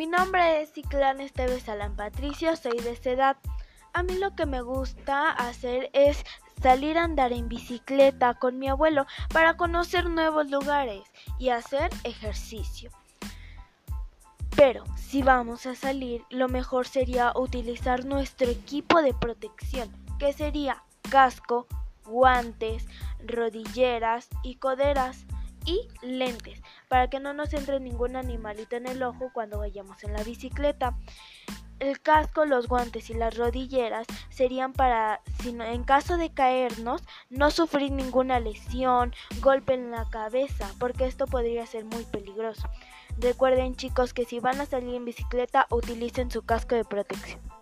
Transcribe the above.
Mi nombre es Ciclán Esteves Alan Patricio, soy de esa edad. A mí lo que me gusta hacer es salir a andar en bicicleta con mi abuelo para conocer nuevos lugares y hacer ejercicio. Pero si vamos a salir, lo mejor sería utilizar nuestro equipo de protección, que sería casco, guantes, rodilleras y coderas y lentes para que no nos entre ningún animalito en el ojo cuando vayamos en la bicicleta. El casco, los guantes y las rodilleras serían para, en caso de caernos, no sufrir ninguna lesión, golpe en la cabeza, porque esto podría ser muy peligroso. Recuerden chicos que si van a salir en bicicleta utilicen su casco de protección.